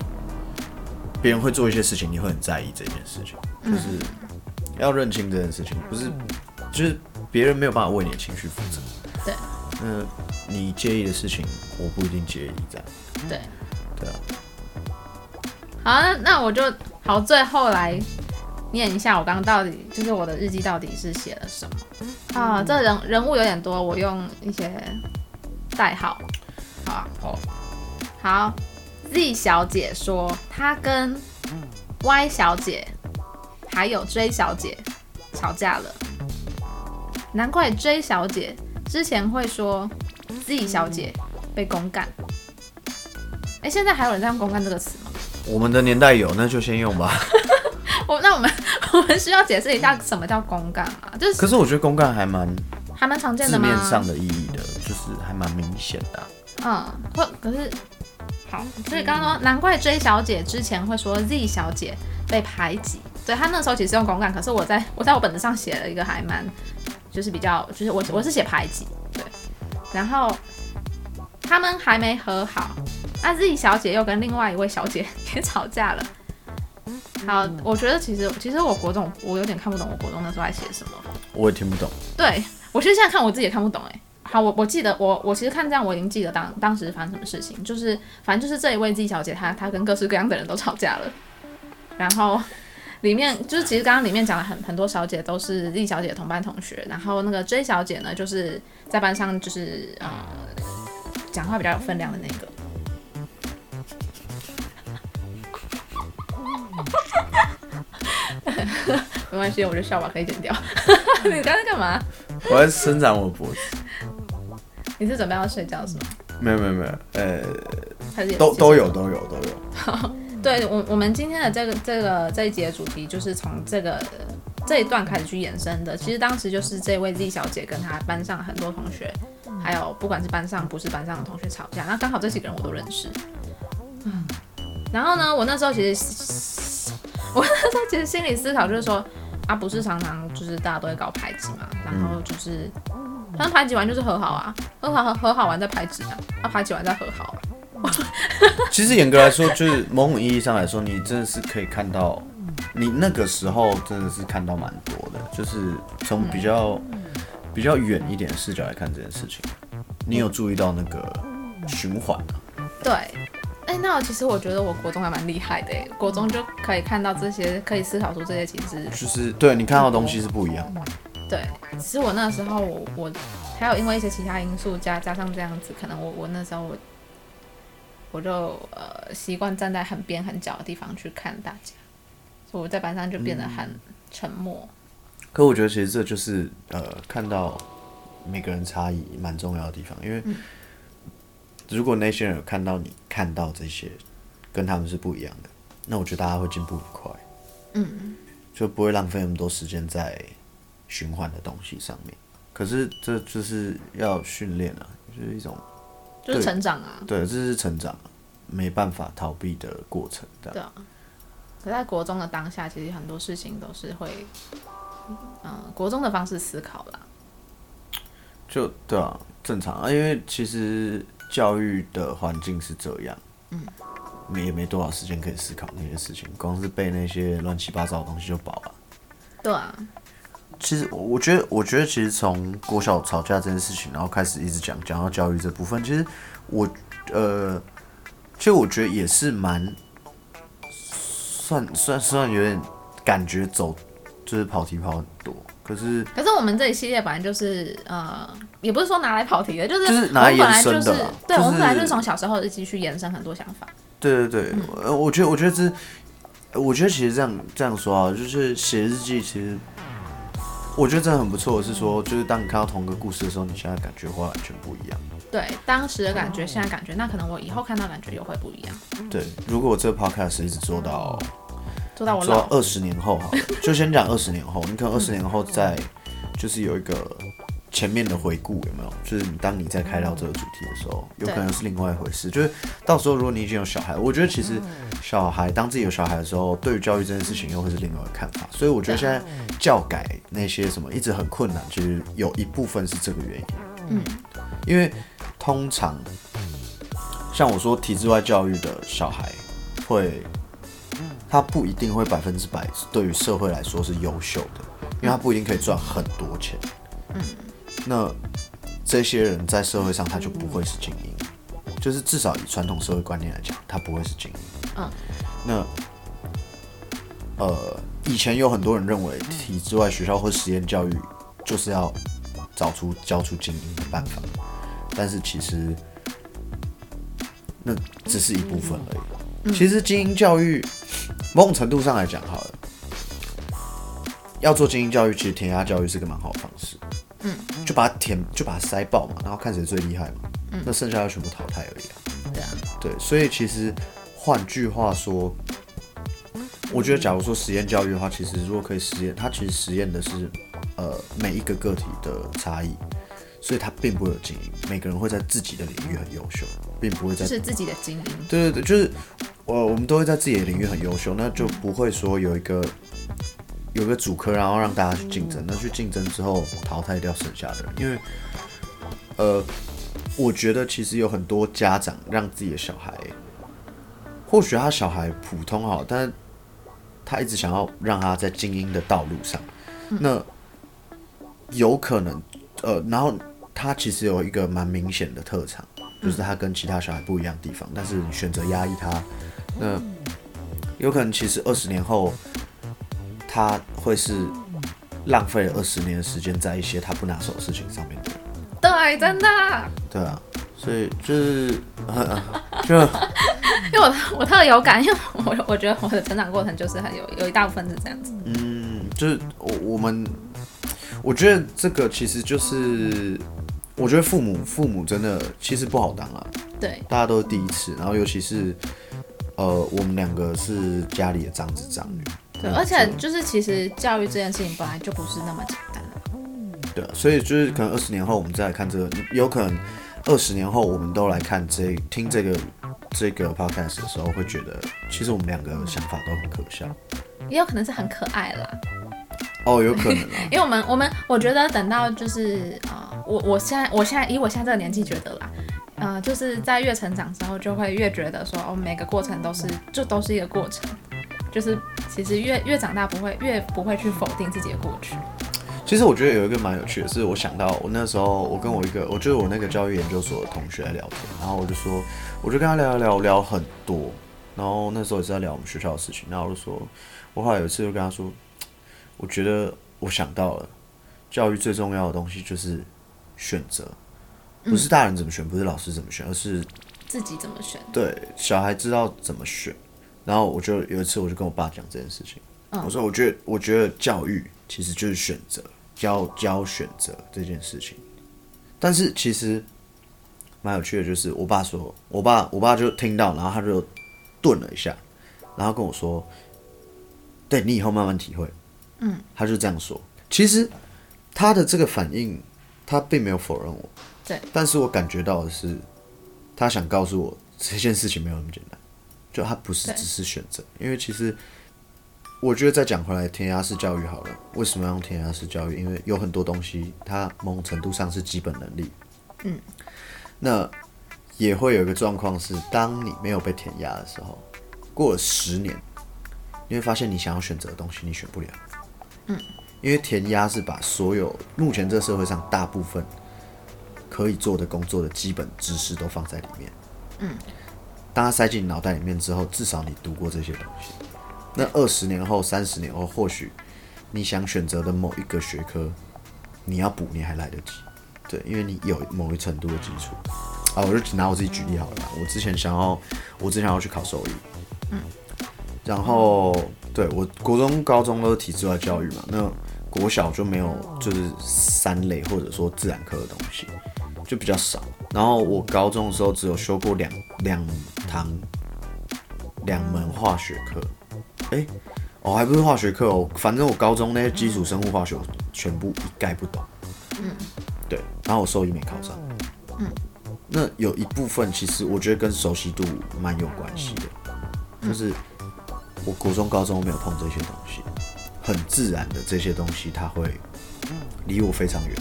别人会做一些事情，你会很在意这件事情，就是要认清这件事情，不是就是别人没有办法为你的情绪负责。对，那你介意的事情，我不一定介意，这样。对，对啊。好，那那我就好，最后来念一下我刚刚到底就是我的日记到底是写了什么。啊？这人人物有点多，我用一些代号，好。啊，好，好，Z 小姐说她跟 Y 小姐还有 J 小姐吵架了，难怪 J 小姐之前会说 Z 小姐被公干。哎，现在还有人在用“公干”这个词吗？我们的年代有，那就先用吧。我那我们 我们需要解释一下什么叫公干啊？就是可是我觉得公干还蛮还蛮常见字的吗？面上的意义的，就是还蛮明显的啊、嗯，会可是好，所以刚刚说难怪 J 小姐之前会说 Z 小姐被排挤，对她那时候其实用公干，可是我在我在我本子上写了一个还蛮就是比较就是我我是写排挤，对，然后他们还没和好，那 Z 小姐又跟另外一位小姐 也吵架了。好，我觉得其实其实我国中我有点看不懂我国中那时候在写什么，我也听不懂。对我其实现在看我自己也看不懂哎。好，我我记得我我其实看这样我已经记得当当时发生什么事情，就是反正就是这一位 Z 小姐她她跟各式各样的人都吵架了，然后里面就是其实刚刚里面讲了很很多小姐都是丽小姐的同班同学，然后那个 J 小姐呢就是在班上就是呃讲话比较有分量的那个。没关系，我就笑吧，可以剪掉。你刚才干嘛？我在伸展我的脖子。你是准备要睡觉是吗？没有没有没有，呃，都都有都有都有。对我，我们今天的这个这个这一节主题就是从这个这一段开始去延伸的。其实当时就是这位 Z 小姐跟她班上很多同学，还有不管是班上不是班上的同学吵架，那刚好这几个人我都认识。嗯，然后呢，我那时候其实我那时候其实心里思考就是说，啊，不是常常就是大家都会搞排挤嘛，然后就是，反正排挤完就是和好啊，和好和和好完再排挤啊，啊排挤完再和好啊。其实严格来说，就是某种意义上来说，你真的是可以看到，你那个时候真的是看到蛮多的，就是从比较比较远一点的视角来看这件事情，你有注意到那个循环啊？对，哎、那我其实我觉得我国中还蛮厉害的哎，国中就可以看到这些，可以思考出这些其实就是对你看到的东西是不一样的。对。其实我那时候我我还有因为一些其他因素加加上这样子，可能我我那时候我我就呃习惯站在很边很角的地方去看大家，所以我在班上就变得很沉默。可我觉得其实这就是呃，看到每个人差异蛮重要的地方，因为如果那些人有看到你看到这些跟他们是不一样的，那我觉得大家会进步很快，嗯，就不会浪费那么多时间在循环的东西上面。可是这就是要训练啊，就是一种就是成长啊，对，这是成长，没办法逃避的过程。对啊。可在国中的当下，其实很多事情都是会，嗯、国中的方式思考啦。就对啊，正常啊，因为其实教育的环境是这样，嗯，也没多少时间可以思考那些事情，光是背那些乱七八糟的东西就饱了。对啊，其实我我觉得，我觉得其实从国小吵架这件事情，然后开始一直讲讲到教育这部分，其实我呃，其实我觉得也是蛮算算算有点感觉走就是跑题跑很多，可是可是我们这一系列本来就是呃，也不是说拿来跑题的，就是就是拿来延伸就是的对，我们本来就是从小时候日记去延伸很多想法。对对对，呃我我觉得我觉得这我觉得其实这样这样说啊，就是写日记，其实我觉得真的很不错。是说，就是当你看到同一个故事的时候，你现在感觉会完全不一样。对，当时的感觉，现在感觉，那可能我以后看到感觉又会不一样。对，如果我这个 podcast 一直做到做到我做到老，二十年后好了，就先讲二十年后，你可能二十年后再就是有一个前面的回顾，有没有？就是你当你在开到这个主题的时候，有可能是另外一回事。就是到时候如果你已经有小孩，我觉得其实小孩当自己有小孩的时候，对于教育这件事情又会是另外一个看法。所以我觉得现在教改那些什么一直很困难，其实有一部分是这个原因。嗯，因为通常像我说体制外教育的小孩会。他不一定会百分之百对于社会来说是优秀的，因为他不一定可以赚很多钱。嗯，那这些人在社会上他就不会是精英，就是至少以传统社会观念来讲，他不会是精英。嗯，那呃，以前有很多人认为体制外学校或实验教育就是要找出教出精英的办法，但是其实那只是一部分而已。其实精英教育某种程度上来讲，好了，要做精英教育，其实填鸭教育是个蛮好的方式。嗯，就把它填，就把它塞爆嘛，然后看谁最厉害嘛。嗯，那剩下的全部淘汰而已啊。对啊，对，所以其实换句话说，我觉得假如说实验教育的话，其实如果可以实验，它其实实验的是呃每一个个体的差异，所以它并不会有精英，每个人会在自己的领域很优秀，并不会在是自己的精英。对对对，就是我我们都会在自己的领域很优秀，那就不会说有一个有一个主科，然后让大家去竞争，那去竞争之后淘汰掉剩下的人，因为呃，我觉得其实有很多家长让自己的小孩，或许他小孩普通好，但他一直想要让他在精英的道路上，那有可能呃，然后他其实有一个蛮明显的特长。就是他跟其他小孩不一样的地方，但是你选择压抑他，那有可能其实二十年后，他会是浪费了二十年的时间在一些他不拿手的事情上面。的人，对，真的，对啊，所以就是，就因为我我特有感，因为我我觉得我的成长过程就是很有有一大部分是这样子。嗯，就是我我们，我觉得这个其实就是，我觉得父母父母真的其实不好当啊，对，大家都是第一次，然后尤其是呃，我们两个是家里的长子长女，对，嗯而且就是其实教育这件事情本来就不是那么简单的。对啊，所以就是可能二十年后我们再来看这个，有可能二十年后我们都来看这听这个这个 podcast 的时候，会觉得其实我们两个想法都很可笑。也有可能是很可爱啦，哦，有可能啊，因为我们我们我觉得等到就是呃，我我现在我现在以我现在这个年纪觉得啦，呃，就是在越成长之后，就会越觉得说哦，每个过程都是就都是一个过程，就是其实越越长大不会越不会去否定自己的过去。其实我觉得有一个蛮有趣的是，我想到我那时候我跟我一个，我觉得我那个教育研究所的同学在聊天，然后我就说，我就跟他聊聊聊聊很多，然后那时候也是在聊我们学校的事情，然后我就说，我后来有一次就跟他说，我觉得我想到了，教育最重要的东西就是选择，不是大人怎么选，不是老师怎么选，而是自己怎么选？对小孩知道怎么选。然后我就有一次我就跟我爸讲这件事情，嗯我说我觉得我觉得教育其实就是选择，教教选择这件事情。但是其实蛮有趣的，就是我爸说，我爸我爸就听到，然后他就顿了一下，然后跟我说，对你以后慢慢体会。嗯，他就这样说。其实他的这个反应，他并没有否认我，对，但是我感觉到的是，他想告诉我这件事情没有那么简单，就它不是只是选择，因为其实我觉得再讲回来，填鸭式教育好了，为什么要用填鸭式教育？因为有很多东西，它某种程度上是基本能力，嗯，那也会有一个状况是，当你没有被填鸭的时候，过了十年，你会发现你想要选择的东西你选不了，嗯，因为填鸭是把所有目前这社会上大部分可以做的工作的基本知识都放在里面，嗯，当它塞进脑袋里面之后，至少你读过这些东西。那二十年后、三十年后，或许你想选择的某一个学科，你要补你还来得及，对，因为你有某一程度的基础。啊，我就拿我自己举例好了。我之前想要，我之前要去考兽医，嗯，然后对我国中、高中都是体制外教育嘛，那国小就没有就是三类或者说自然科的东西，就比较少。然后我高中的时候只有修过两两堂两门化学课，哎、哦还不是化学课哦，反正我高中那些基础生物化学我全部一概不懂。嗯，对，然后我兽医没考上。嗯，那有一部分其实我觉得跟熟悉度蛮有关系的，就是我国中、高中没有碰这些东西，很自然的这些东西它会离我非常远。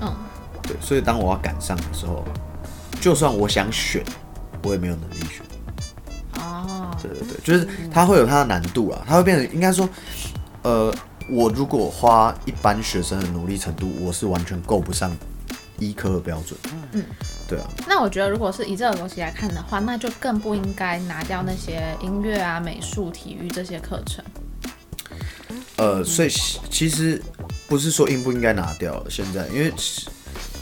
嗯，对，所以当我要赶上的时候，就算我想选，我也没有能力选。哦，对对对，就是它会有它的难度啊，它会变成应该说，呃，我如果花一般学生的努力程度，我是完全够不上医科的标准。嗯，对啊，那我觉得如果是以这个东西来看的话，那就更不应该拿掉那些音乐啊、美术、体育这些课程。呃，所以其其实不是说应不应该拿掉，现在因为其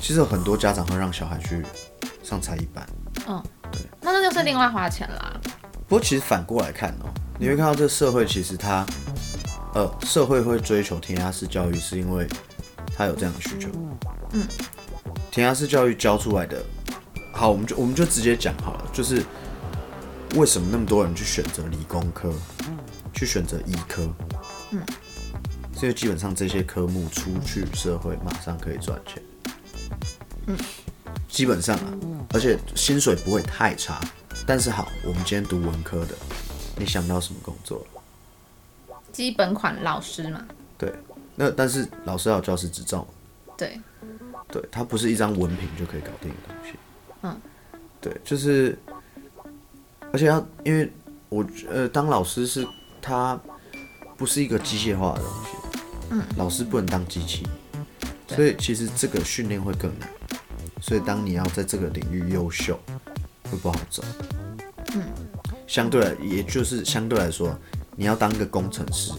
其实有很多家长会让小孩去上才艺班，嗯，对那那就是另外花钱啦。不过其实反过来看哦、你会看到这个社会其实它，呃，社会会追求填鸭式教育，是因为它有这样的需求。嗯，填鸭式教育教出来的，好，我们就我们就直接讲好了，就是为什么那么多人去选择理工科，去选择医科？嗯，是因为基本上这些科目出去社会马上可以赚钱。嗯，基本上啊，而且薪水不会太差。但是好，我们今天读文科的，你想到什么工作了？基本款老师嘛，对，那但是老师要有教师执照嘛，对，对，它不是一张文凭就可以搞定的东西。嗯，对，就是，而且要因为我呃当老师是它不是一个机械化的东西，嗯，老师不能当机器，所以其实这个训练会更难。所以当你要在这个领域优秀，会不好走。嗯，相对来，也就是相对来说，你要当一个工程师，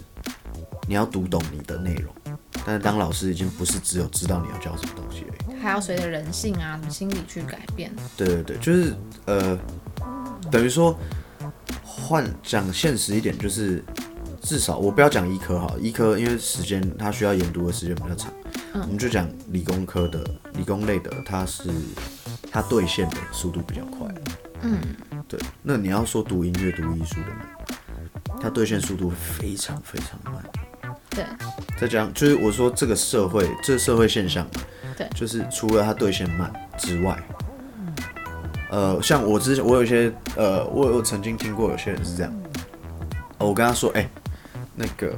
你要读懂你的内容，但是当老师已经不是只有知道你要教什么东西而已。还要随着人性啊、什么心理去改变。对对对，就是呃，等于说换讲现实一点，就是至少我不要讲医科哈，医科因为时间它需要研读的时间比较长，我们就讲理工科的理工类的，它是它兑现的速度比较快。嗯，对。那你要说读音乐、读艺术的呢，它兑现速度非常非常慢。对，再讲就是我说这个社会，这个社会现象，对就是除了它兑现慢之外，呃，像我之前我有一些呃，我有曾经听过有些人是这样，呃我跟他说，哎、那个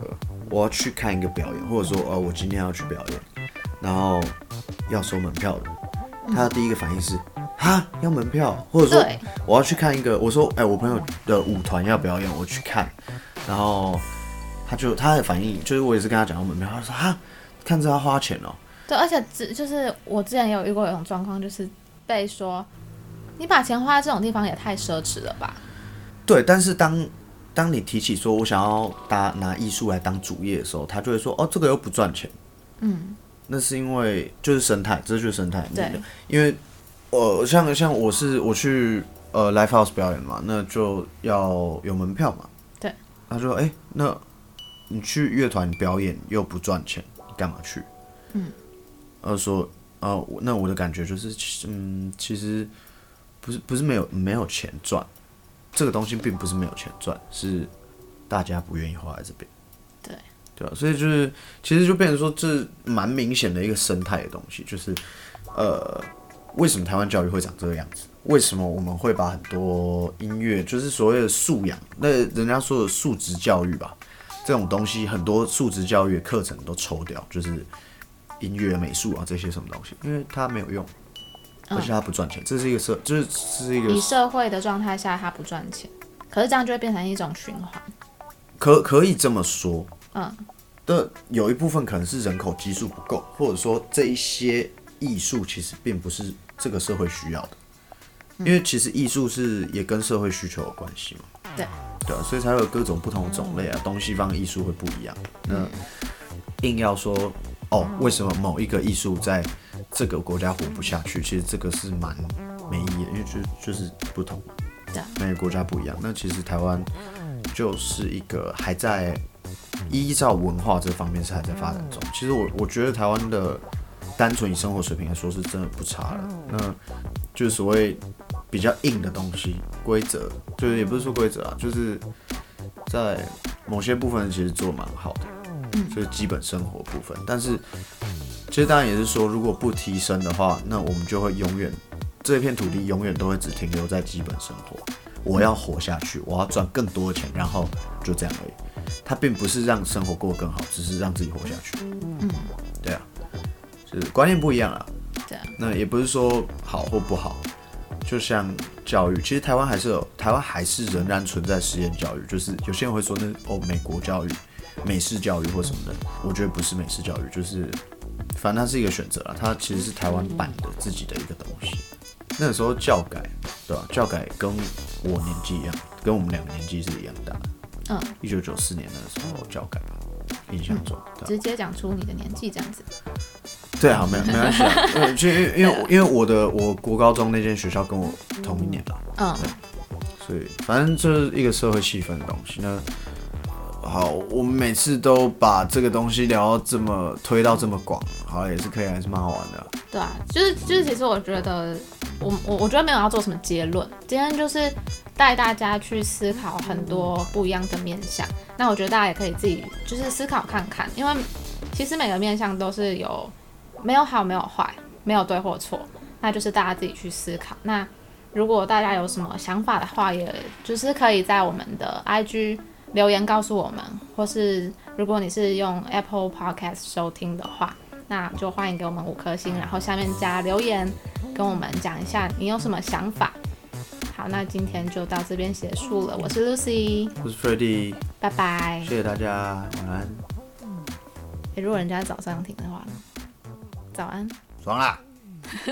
我要去看一个表演，或者说呃我今天要去表演，然后要收门票的，他的第一个反应是。哈，要门票，或者说对我要去看一个，我说，哎、我朋友的舞团要表演，我去看，然后他就他的反应就是我也是跟他讲要门票，他说哈，看这要花钱哦、对，而且只就是我之前也有遇过一种状况，就是被说你把钱花在这种地方也太奢侈了吧？对，但是当当你提起说我想要搭拿艺术来当主业的时候，他就会说哦，这个又不赚钱。嗯，那是因为就是生态，这就是生态。对，因为呃，像像我是我去呃 live house 表演嘛，那就要有门票嘛。对，他说哎、那你去乐团表演又不赚钱，你干嘛去？嗯，他说呃，我那我的感觉就是，嗯，其实不是不是没有没有钱赚。这个东西并不是没有钱赚，是大家不愿意花在这边。对，对啊，所以就是其实就变成说，这蛮明显的一个生态的东西，就是呃，为什么台湾教育会长这个样子？为什么我们会把很多音乐，就是所谓的素养，那人家说的素质教育吧，这种东西很多素质教育的课程都抽掉，就是音乐、美术啊这些什么东西，因为它没有用，而且它不赚钱，这是一个社，就是是一个以社会的状态下，它不赚钱，可是这样就会变成一种循环。可可以这么说，嗯，的有一部分可能是人口基数不够，或者说这一些艺术其实并不是这个社会需要的，因为其实艺术是也跟社会需求有关系嘛，对，对啊，所以才会有各种不同的种类啊，东西方艺术会不一样。那硬要说哦，为什么某一个艺术在这个国家活不下去？其实这个是蛮没意义的，因为就就是不同，每个国家不一样。那其实台湾就是一个还在依照文化这方面是还在发展中。其实我我觉得台湾的单纯以生活水平来说是真的不差了。那就是所谓比较硬的东西规则，就是也不是说规则啊，就是在某些部分其实做蛮好的，就是基本生活部分。但是其实当然也是说，如果不提升的话，那我们就会永远这片土地永远都会只停留在基本生活。我要活下去，我要赚更多的钱，然后就这样而已。它并不是让生活过得更好，只是让自己活下去。嗯，就是观念不一样啊。对啊，那也不是说好或不好，就像教育，其实台湾还是有，台湾还是仍然存在实验教育，就是有些人会说那哦美国教育、美式教育或什么的，我觉得不是美式教育，就是反正它是一个选择啊，它其实是台湾版的自己的一个东西。那个时候教改，对吧？教改跟我年纪一样，跟我们两个年纪是一样大。嗯，一九九四年那个时候教改吧，印象中。直接讲出你的年纪这样子。对，好，没没关系啊，因为就因为因为因为我的我国高中那间学校跟我同一年了，嗯，所以反正就是一个社会气氛的东西。那好，我们每次都把这个东西聊到这么推到这么广，好也是可以，还是蛮好玩的啊。对啊，就是就是，其实我觉得，我我我觉得没有要做什么结论，今天就是带大家去思考很多不一样的面向。那我觉得大家也可以自己就是思考看看，因为其实每个面向都是有没有好没有坏，没有对或错，那就是大家自己去思考。那如果大家有什么想法的话，也就是可以在我们的 IG 留言告诉我们，或是如果你是用 Apple Podcast 收听的话。那就欢迎给我们五颗星，然后下面加留言，跟我们讲一下你有什么想法。好，那今天就到这边结束了。我是 Lucy，我是 Freddy，拜拜。谢谢大家，晚安，诶如果人家早上听的话呢？早安。爽啦！